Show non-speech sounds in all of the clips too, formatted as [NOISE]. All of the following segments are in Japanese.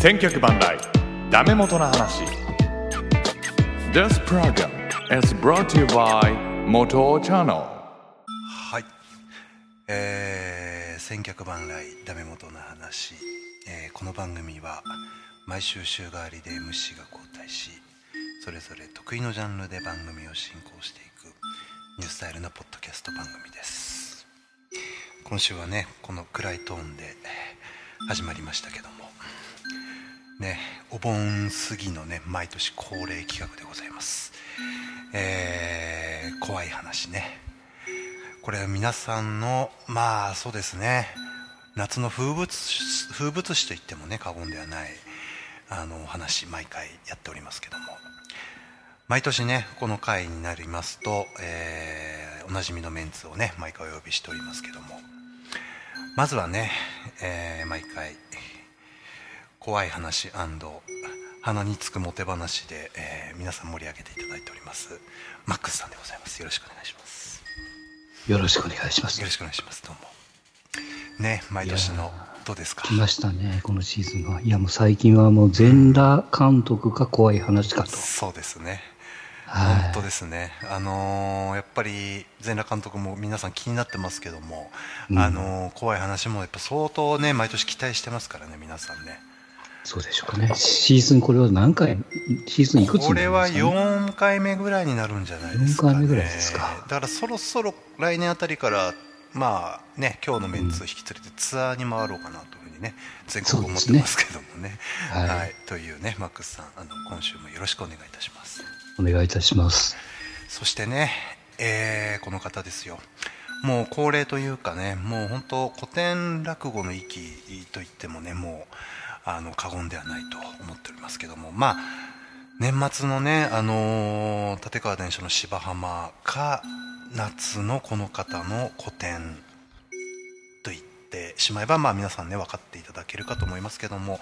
千脚万来ダメ元の話。This program is brought to you by 元 Channel. はい、えー、千客万来ダメ元の話、えーこの番組は毎週週替わりで MC が交代しそれぞれ得意のジャンルで番組を進行していくニュースタイルのポッドキャスト番組です。今週はねこの暗いトーンでえー始まりましたけどもねお盆過ぎのね毎年恒例企画でございます。えー怖い話ね。これは皆さんのまあそうですね。夏の風物風物詩といってもね過言ではないあのお話毎回やっておりますけども。毎年ねこの回になりますと、えーおなじみのメンツをね毎回お呼びしておりますけども。まずはね、えー毎回怖い話鼻につくモテ話で、えー皆さん盛り上げていただいております。マックスさんでございます。よろしくお願いします。よろしくお願いします。よろ。しくお願いします。どうも。ね毎年のどうですか？来ましたね、このシーズンは。いや、もう最近はもう全裸監督か怖い話かと。そうですね。はい。本当ですね。あのーやっぱり全裸監督も皆さん気になってますけども、うん。あのー怖い話もやっぱ相当ね毎年期待してますからね皆さんねそうでしょうかね。シーズンこれは何回、シーズンいくつこれはになるんですか、ね、4回目ぐらいになるんじゃないですか、ね、4回目ぐらいですか。だからそろそろ来年あたりからまあね今日のメンツを引き連れてツアーに回ろうかなというふうにね全国思ってますけどもね。はい。はい、というねマックスさんあの今週もよろしくお願いいたします。お願いいたします。そしてね、えーこの方ですよ。もう恒例というかねもう本当古典落語の域といってもねもうあの過言ではないと思っておりますけどもまあ年末のね、あのー立川伝書の芝浜か夏のこの方の古典と言ってしまえば、まあ、皆さんね分かっていただけるかと思いますけども、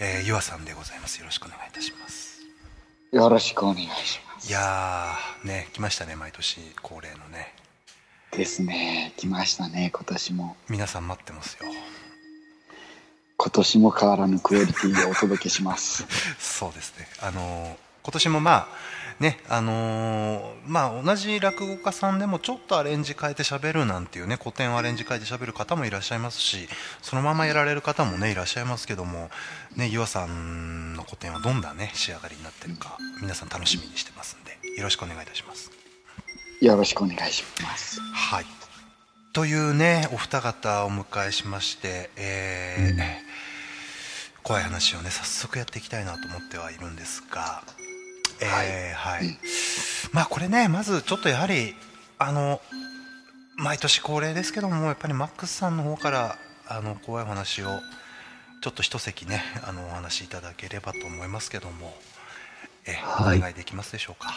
えー、ゆあさんでございますよろしくお願いいたしますよろしくお願いします。いやーね来ましたね毎年恒例のねですね。来ましたね、今年も。皆さん待ってますよ今年も変わらぬクオリティをお届けします。そうですねあのー今年もまあねあのーまあ同じ落語家さんでもちょっとアレンジ変えて喋るなんていうね古典をアレンジ変えて喋る方もいらっしゃいますしそのままやられる方もねいらっしゃいますけどもねゆあさんの古典はどんなね仕上がりになってるか皆さん楽しみにしてますんでよろしくお願いいたしますよろしくお願いします。はい。というね、お二方をお迎えしまして、えー怖い話をね、早速やっていきたいなと思ってはいるんですが、えーはい。まあこれね、まずちょっとやはり、あの、毎年恒例ですけども、やっぱりマックスさんの方から、あの、怖いお話を、ちょっと一席ね、あの、お話しいただければと思いますけども、えーはいお願いできますでしょうか。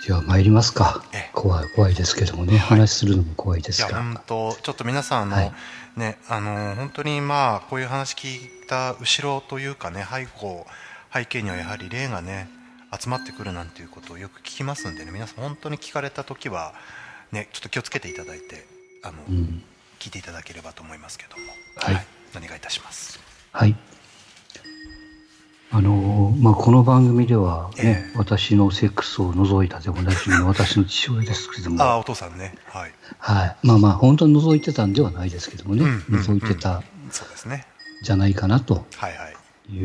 じゃあ参りますかええ。怖い、怖いですけどもね、話するのも怖いですが。いや本当ちょっと皆さんあの、はいねあの本当にまあこういう話聞いた後ろというかね背後背景にはやはり霊がね集まってくるなんていうことをよく聞きますんでね皆さん本当に聞かれた時はねちょっと気をつけていただいてあの、うん。聞いていただければと思いますけどもはいお願いいたします？はい。あのーまあ、この番組ではね、ええ。私のセックスを除いたでおなじみの [LAUGHS] 私の父親ですけども、ああお父さんね。はい。はい。まあまあ、本当に覗いてたんではないですけどもね、うんうんうん。覗いてた。そうですね。じゃないかなと。はい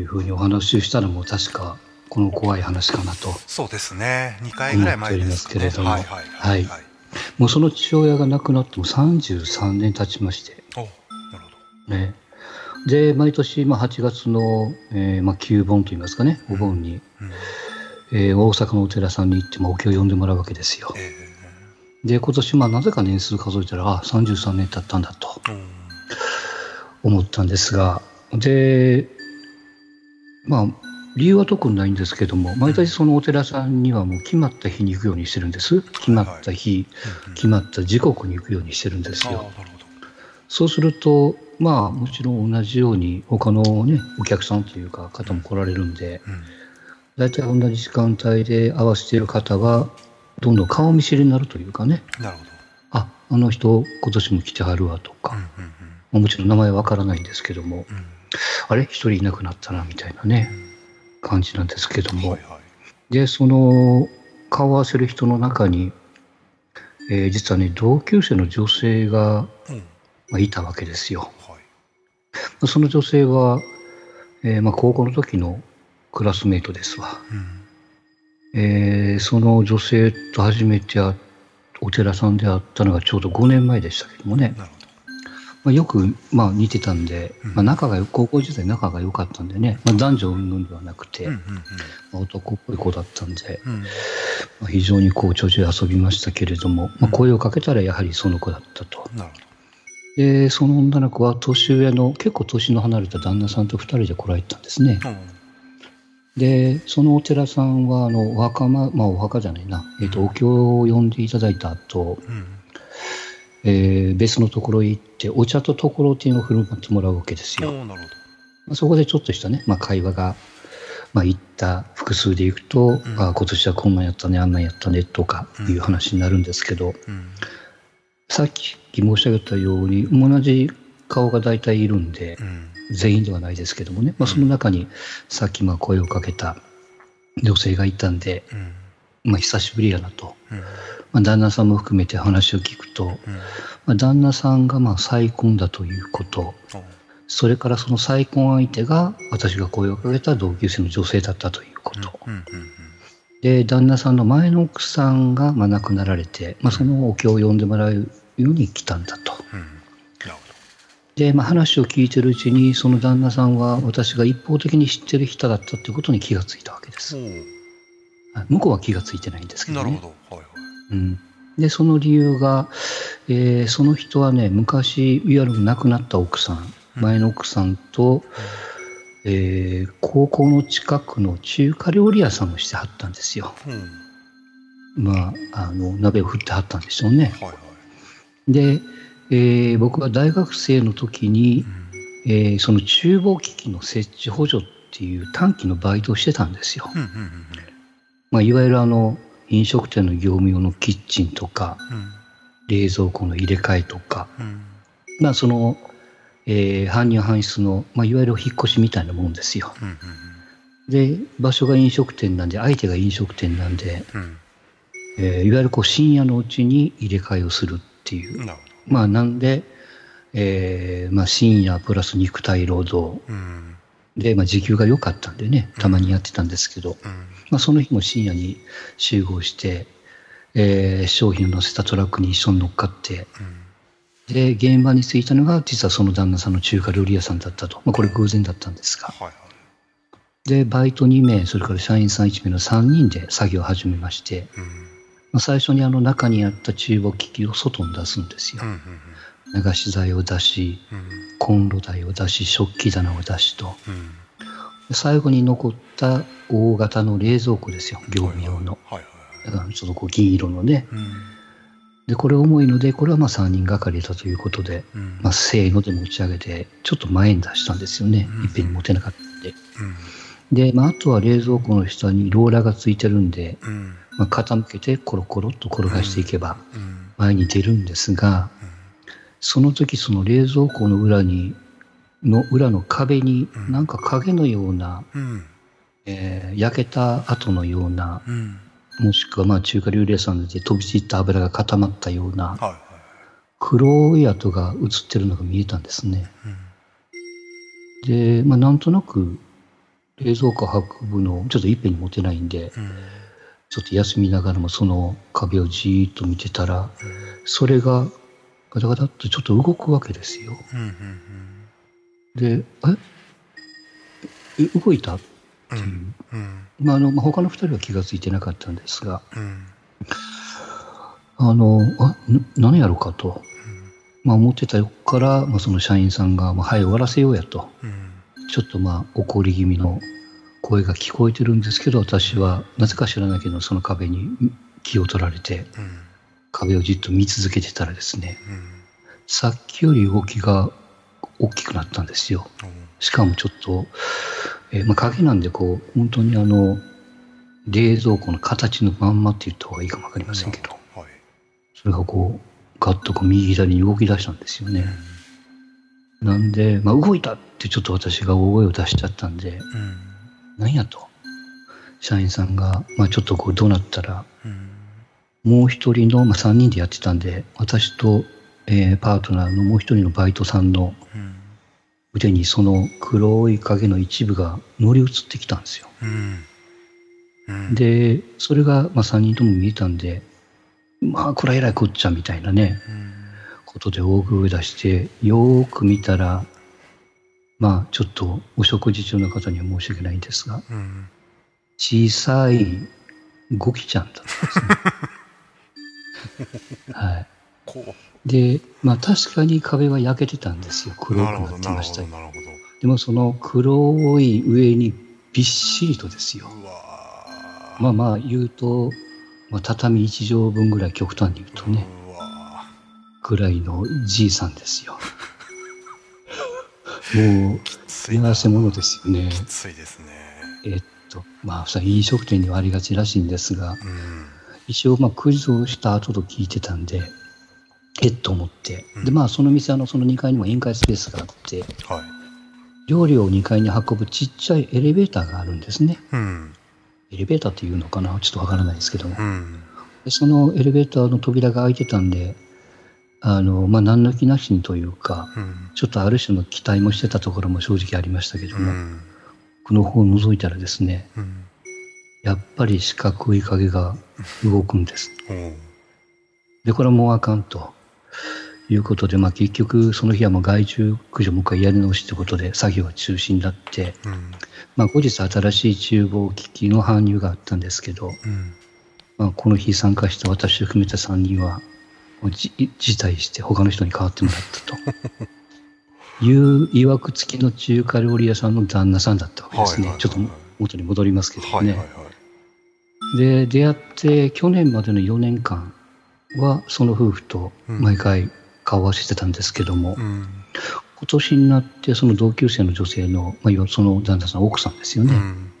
うふうにお話をしたのも確か、この怖い話かなと。そうですね。2回ぐらい前ですけれども。はいはいはい、はい、もうその父親が亡くなっても33年経ちまして、おなるほど。ね。で、毎年、まあ、8月の、えーまあ、旧盆といいますかね、お盆に、うん。えー大阪のお寺さんに行って、まあ、お経を読んでもらうわけですよ。えで、今年、まあ、なぜか年数数えたら、あ、33年経ったんだと思ったんですが、で、まあ、理由は特にないんですけども、毎年そのお寺さんにはもう決まった日に行くようにしてるんです。決まった日、うんうん。決まった時刻に行くようにしてるんですよ。そうすると、まあ、もちろん同じように、他のね、お客さんというか、方も来られるんで、うん。大体同じ時間帯で合わせている方は、どんどん顔見知りになるというかね、なるほど。あ、あの人、今年も来てはるわと。か、うんうん。まあもちろん名前わからないんですけども、うん。うんあれ？一人いなくなったなみたいなね、感じなんですけども、はいはいでその顔を合わせる人の中に、えー実はね同級生の女性が、うん。まあ、いたわけですよ。その女性は、えーまあ、高校の時のクラスメートですわ。うん。えーその女性と初めてお寺さんで会ったのがちょうど5年前でしたけどもね、なるほど。まあ、よく、まあ、似てたんで、うん。まあ、仲がよ高校時代仲が良かったんでね、まあ、男女云々ではなくて、うんうんまあ男っぽい子だったんで、うん。うんまあ、非常にこうちょいちょい遊びましたけれども、まあ、声をかけたらやはりその子だったと。なるほでその女の子は年上の結構年の離れた旦那さんと2人で来られたんですね。どうん。でそのお寺さんはあのお墓ま、まあ、お墓じゃないな、えっとお経を読んでいただいた後、うん。えー別のところへ行ってお茶とところてんを振る舞ってもらうわけですよ。おーなるほまあ、そこでちょっとしたね、まあ、会話が、まあ、行った複数で行くと、ん。あ今年はこんなんやったねあんなんやったねとかいう話になるんですけど、どうんさっき申し上げたように同じ顔が大体いるんでう、ん。全員ではないですけどもね、まあ、その中にさっきまあ声をかけた女性がいたんで、うん。まあ、久しぶりやなと、うん。まあ、旦那さんも含めて話を聞くと、うん。まあ、旦那さんがまあ再婚だということ。それからその再婚相手が私が声をかけた同級生の女性だったということ、うんうんで旦那さんの前の奥さんがまあ亡くなられて、まあ、そのお経を読んでもらうように来たんだと。で、まあ、話を聞いてるうちにその旦那さんは私が一方的に知ってる人だったってことに気がついたわけです。向こうは気がついてないんですけどね。ーなるほど。はいはい。うん、でその理由が、えーその人はね昔いわゆる亡くなった奥さん前の奥さんと、えー高校の近くの中華料理屋さんをしてはったんですよ。うん。まああの鍋を振ってはったんでしょうね。はいはい。で、えー僕が大学生の時に、えーその厨房機器の設置補助っていう短期のバイトをしてたんですよ、うんうんうんまあ、いわゆるあの飲食店の業務用のキッチンとか冷蔵庫の入れ替えとか、うんうん。まあその、えー搬入搬出の、まあ、いわゆる引っ越しみたいなもんですよ。うんうんで場所が飲食店なんで相手が飲食店なんで、うん。えーいわゆるこう深夜のうちに入れ替えをするっていう。うんなまあなんで、えーまあ、深夜プラス肉体労働。どうん。で、まあ、時給が良かったんでねたまにやってたんですけど、うん。まあ、その日も深夜に集合して、えー商品を乗せたトラックに一緒に乗っかってで現場に着いたのが実はその旦那さんの中華料理屋さんだったと、まあ、これ偶然だったんですが。はいはい。でバイト2名それから社員さん1名の3人で作業を始めまして、うん。まあ、最初にあの中にあった厨房機器を外に出すんですよ。うんうん流し剤を出しうん。コンロ台を出し食器棚を出しと。うん。で最後に残った大型の冷蔵庫ですよ。業務用の。はいはいはい。だからちょっとこう銀色のね。うんでこれ重いのでこれはまあ3人がかりだということで、うん。まあ、せーので持ち上げてちょっと前に出したんですよね、うん。いっぺんに持てなかったんで。うん。で、まあ、あとは冷蔵庫の下にローラーがついてるんで、うん。まあ、傾けてコロコロっと転がしていけばうん。前に出るんですがその時その冷蔵庫の裏にの裏の壁にうん。なんか影のような、うん。えー焼けた後のようなうんもしくはまあ中華料理屋さんで飛び散った油が固まったような黒い跡が映ってるのが見えたんですね。うんで、まあ、なんとなく冷蔵庫運ぶのちょっといっぺんに持てないんでうんちょっと休みながらもその壁をじーっと見てたらそれがガタガタっとちょっと動くわけですよ。うんうんで、ええ動いた？うん。うん。うんまあ、あのまあ他の2人は気がついてなかったんですが、うん。あの、あ、な何やろうかと、まあ、思ってた横から、まあ、その社員さんが、まあ、はい、終わらせようやと、うん。ちょっとまあ、怒り気味の声が聞こえてるんですけど、私は、なぜか知らないけど、その壁に気を取られて、うん。壁をじっと見続けてたらですね、うん。さっきより動きが大きくなったんですよ。しかもちょっと、えーまあ、影なんでこう本当にあの冷蔵庫の形のまんまって言った方がいいかもわかりませんけど。はい。それがこうガッとこう右左に動き出したんですよね。なんで、まあ、動いたってちょっと私が大声を出しちゃったんで、うん。なんやと。社員さんが、まあ、ちょっとこうどうなったら、うん。もう一人の、まあ、3人でやってたんで、私と、えーパートナーのもう一人のバイトさんのうん腕にその黒い影の一部が乗り移ってきたんですよ。うん。うん。で、それが、まあ、3人とも見えたんで、まあ、これはえらいこっちゃみたいなね、うん。ことで大声出して、よーく見たら、まあ、ちょっとお食事中の方には申し訳ないんですが、うん。小さいゴキちゃんだったんです [LAUGHS] で、まあ確かに壁は焼けてたんですよ。う黒くなってましたでもその黒い上にびっしりとですよ。まあまあ言うと、まあ、畳1畳分ぐらい極端に言うとね、ぐらいのじいさんですよ。[LAUGHS] もう、ーきついな幸せ者ですよね。きついですねえっと、まあ、さ飲食店にはありがちらしいんですが、うん一応、まあ、クイズをした後と聞いてたんで、えっと思って。で、まあ、その店のその2階にも宴会スペースがあって、はい料理を2階に運ぶちっちゃいエレベーターがあるんですね。うんエレベーターっていうのかな？ちょっとわからないですけども。うんでそのエレベーターの扉が開いてたんで、あの、まあ、何の気なしにというか、うんちょっとある種の期待もしてたところも正直ありましたけども、うんこの方を覗いたらですね、うんやっぱり四角い影が動くんです。で、これはもうあかんと。いうことで、まあ結局その日はもう害虫駆除もう一回やり直しってことで作業は中止になって、うんまあ後日新しい厨房機器の搬入があったんですけど、うんまあこの日参加した私を含めた3人は、もうじ辞退して他の人に代わってもらったと。[LAUGHS] いう曰く付きの中華料理屋さんの旦那さんだったわけですね。はいはいはいちょっと元に戻りますけどね。はいはいはいで、出会って去年までの4年間はその夫婦と毎回顔合わせてたんですけども、うん。今年になってその同級生の女性の、まあ、その旦那さん、奥さんですよね、うん。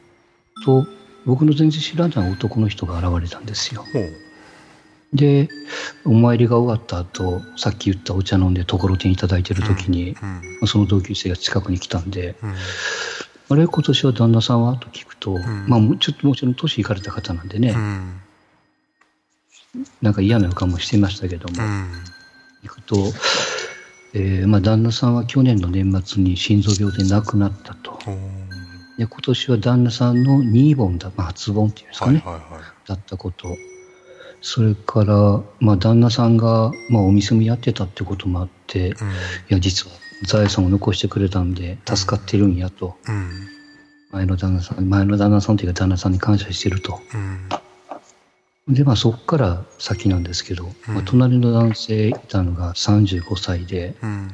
と、僕の全然知らない男の人が現れたんですよ。で、お参りが終わった後、さっき言ったお茶飲んでところてんいただいてる時に、うん。まあその同級生が近くに来たんで、うん。あれ、今年は旦那さんは？と聞くと、ん。まあ、ちょっともちろん年いかれた方なんでね、うんなんか嫌な予感もしてましたけども、うん。行くと、えーまあ、旦那さんは去年の年末に心臓病で亡くなったと。で今年は旦那さんの2本だ、まあ、初本っていうんですかね、はいはいはい。だったこと。それから、まあ、旦那さんが、まあ、お店もやってたってこともあって、いうん。や、実は財産を残してくれたんで、助かってるんやと、うん。前の旦那さん、前の旦那さんというか旦那さんに感謝してると。うんで、まあ、そこから先なんですけど、まあ、隣の男性いたのが35歳で、うん。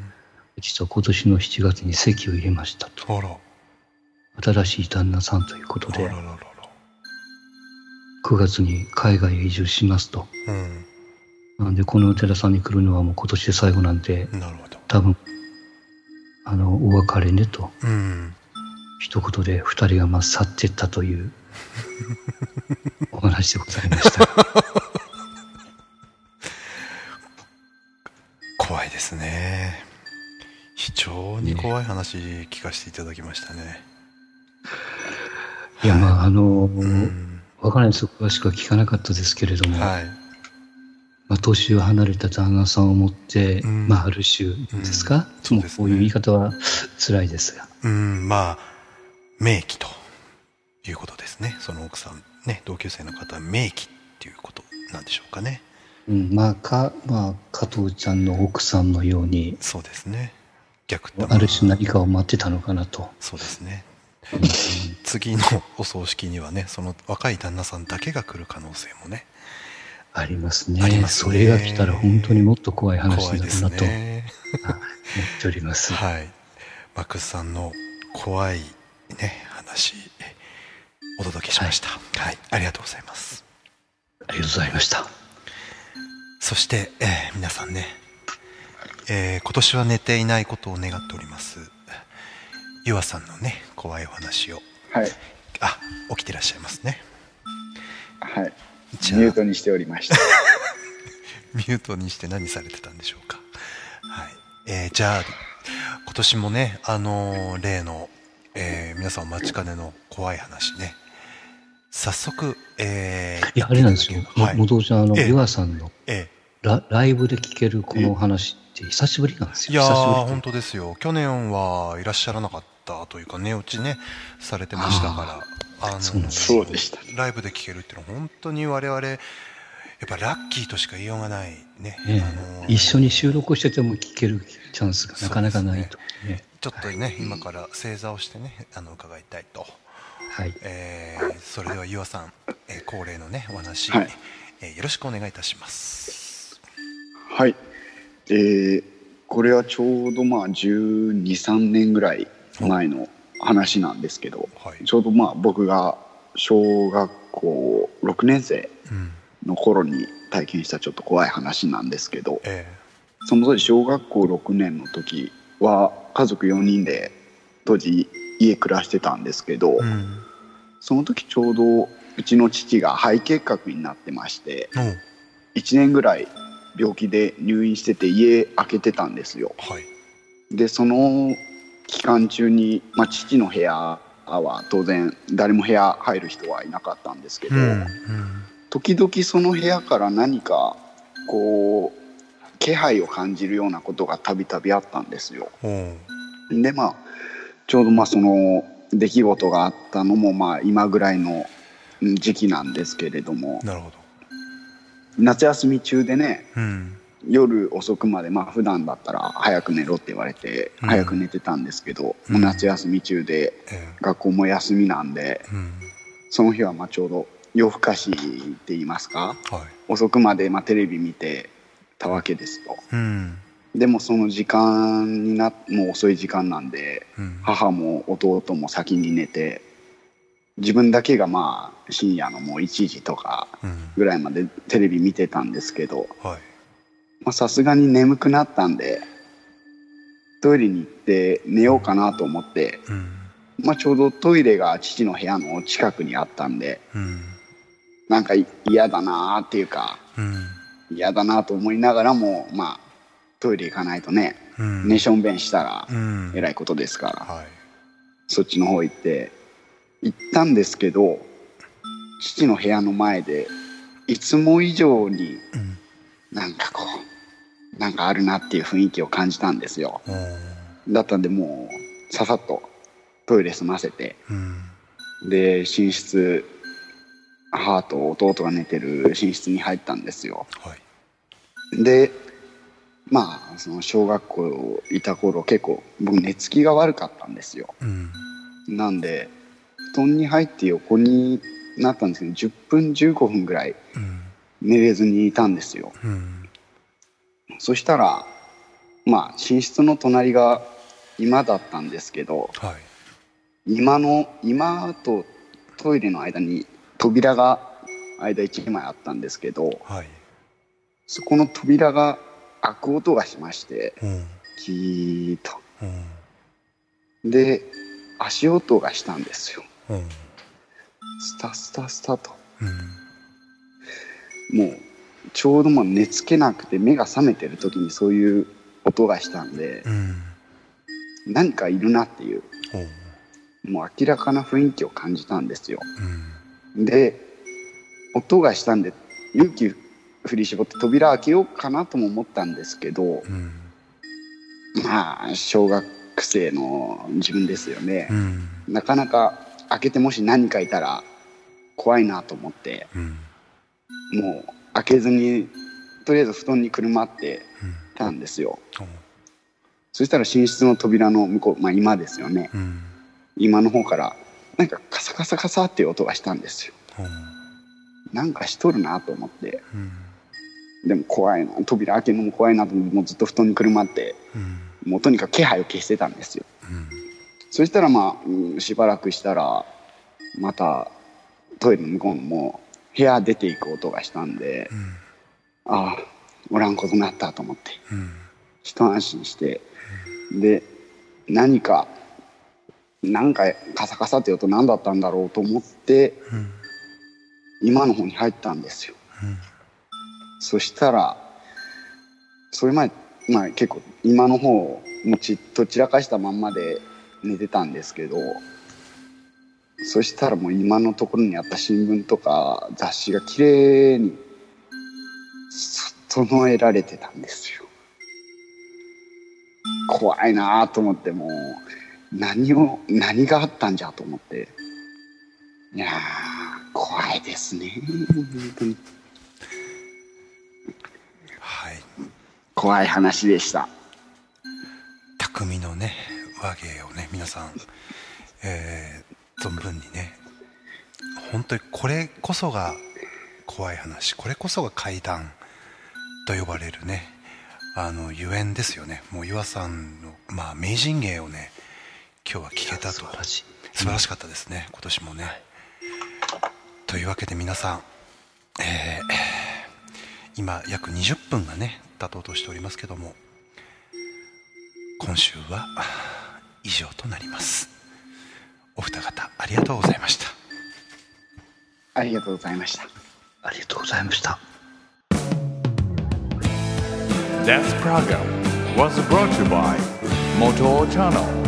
実は今年の7月に籍を入れましたと。新しい旦那さんということであら、ららら。9月に海外へ移住しますと。うん。なんで、このお寺さんに来るのはもう今年で最後なんで、なるほど。多分、あの、お別れねと、うん。一言で二人がまあ去っていったというお話でございました。[LAUGHS] 怖いですね。非常に怖い話聞かせていただきましたね。いや、まあ、あの、うん。わからないです。詳しくは聞かなかったですけれども、はい。まあ、年を離れた旦那さんを持って、うん。まあ、ある種ですか、うん。そうね。こういう言い方は辛いですが。うん。まあ名器ということですね。その奥さんね同級生の方は名器っていうことなんでしょうかね。うん、まあ、か、まあ、加藤ちゃんの奥さんのように、そうですね。逆ある種何かを待ってたのかなと。そうですね。次のお葬式にはねその若い旦那さんだけが来る可能性もねありますね。ありますね。それが来たら本当にもっと怖い話になるなと。思ね。っております。はい。マックスさんの怖いね話お届けしました。はい、ありがとうございます。ありがとうございました。そして、えー皆さんね、えー今年は寝ていないことを願っております。ゆあさんのね怖いお話を。はい。あ起きてらっしゃいますね。はい。ミじゃあ。ュートにしておりました。[LAUGHS] ミュートにして何されてたんでしょうか。はい、えーじゃあ今年もねあのー例の、えー皆さんお待ちかねの怖い話ね早速えーいや、あれなんですよ。はいも元ちゃん、あの、ええ湯川さんのえラライブで聴けるこの話って久しぶりなんですえいよ。やー本当ですよ。去年はいらっしゃらなかったというか寝落ちねされてましたから。あのーそうなんですそうでした。ライブで聴けるっていうのは本当に我々やっぱラッキーとしか言いようがないね、ええ。あのー一緒に収録してても聴けるチャンスがなかなかないと。ね。ちょっとね今から正座をしてねあの伺いたいと、はい。えーそれではゆあさん、えー恒例のねお話、はい。えーよろしくお願いいたします。はい。えーこれはちょうどまあ12、3年ぐらい前の話なんですけど、はい。ちょうどまあ僕が小学校6年生うん。の頃に体験したちょっと怖い話なんですけど、えその当時小学校6年の時は家族4人で当時家暮らしてたんですけど、ーうんその時ちょうどうちの父が肺結核になってましておう1年ぐらい病気で入院してて家開けてたんですよ。はい。でその期間中に、まあ、父の部屋は当然誰も部屋入る人はいなかったんですけど、うん時々その部屋から何かこう気配を感じるようなことがたびたびあったん。ですようんでまあちょうどまあその出来事があったのもまあ今ぐらいのうん時期なんですけれども。なるほど。夏休み中でねうん。夜遅くまでまあ普段だったら早く寝ろって言われてうん。早く寝てたんですけど、うん。夏休み中でえ学校も休みなんでーうん。その日はまあちょうど夜更かしって言いますか？はい。遅くまでまあテレビ見てたわけですと。うんでもその時間になもう遅い時間なんでうん。母も弟も先に寝て自分だけがまあ深夜のもう1時とかうん。ぐらいまでテレビ見てたんですけどさすがに眠くなったんでトイレに行って寝ようかなと思って、うん。まあ、ちょうどトイレが父の部屋の近くにあったんでうん。なんかい嫌だなーっていうかうん。嫌だなと思いながらもまあトイレ行かないとねうん。寝しょんべんしたらうん。えらいことですから。はい。そっちの方行って行ったんですけど父の部屋の前でいつも以上にうん。なんかこうなんかあるなっていう雰囲気を感じたんですよ。だったんでもうささっとトイレ済ませて。うん。で寝室母と弟が寝てる寝室に入ったんですよ。はい。でまあその小学校いた頃結構僕寝つきが悪かったんですよ。うん。なんで布団に入って横になったんですけど10分15分ぐらいうん。寝れずにいたんですよ。うん。そしたらまあ寝室の隣が居間だったんですけどはい。居間の居間とトイレの間に扉が間1枚あったんですけどはい。そこの扉が開く音がしましてうんキーとうんで足音がしたんですよ。うんスタスタスタと。うんもうちょうどもう寝つけなくて目が覚めてる時にそういう音がしたんで何かいるなっていうもう明らかな雰囲気を感じたんですよ。で音がしたんで勇気振り絞って扉開けようかなとも思ったんですけどうん。まあ小学生の自分ですよね。うん。なかなか開けてもし何かいたら怖いなと思ってうん。もう開けずにとりあえず布団にくるまってうんたんですよ。そしたら寝室の扉の向こう、まあ、今ですよね。うん。今の方からなんかカサカサカサっていう音がしたんですよ。なんかしとるなと思って。うんでも怖いな。扉開けるのも怖いなと思ってもうずっと布団にくるまってうん。もうとにかく気配を消してたんですよ。うん。そしたらまあ、うんしばらくしたらまたトイレの向こうのもう部屋出ていく音がしたんでうん。ああおらんことになったと思ってうん。一安心してで何かなんかカサカサっていう音何だったんだろうと思ってうん。今の方に入ったんですよ。うんそしたらそれ前、まあ、結構今の方もうちっと散らかしたまんまで寝てたんですけどそしたらもう今のところにあった新聞とか雑誌がきれいに整えられてたんですよ。怖いなと思ってもう何を何があったんじゃと思って。いや怖いですね本当に。怖い話でした。匠のね和芸をね皆さん、えー、存分にね本当にこれこそが怖い話これこそが怪談と呼ばれるねあのゆえんですよね。もう岩さんの、まあ、名人芸をね今日は聞けたと。素晴らしい。素晴らしかったですね、今年もね、というわけで皆さん、えー今約20分がね経とうとしておりますけども今週は以上となりますお二方ありがとうございましたありがとうございましたありがとうございました。This program was brought to you by Moto Channel.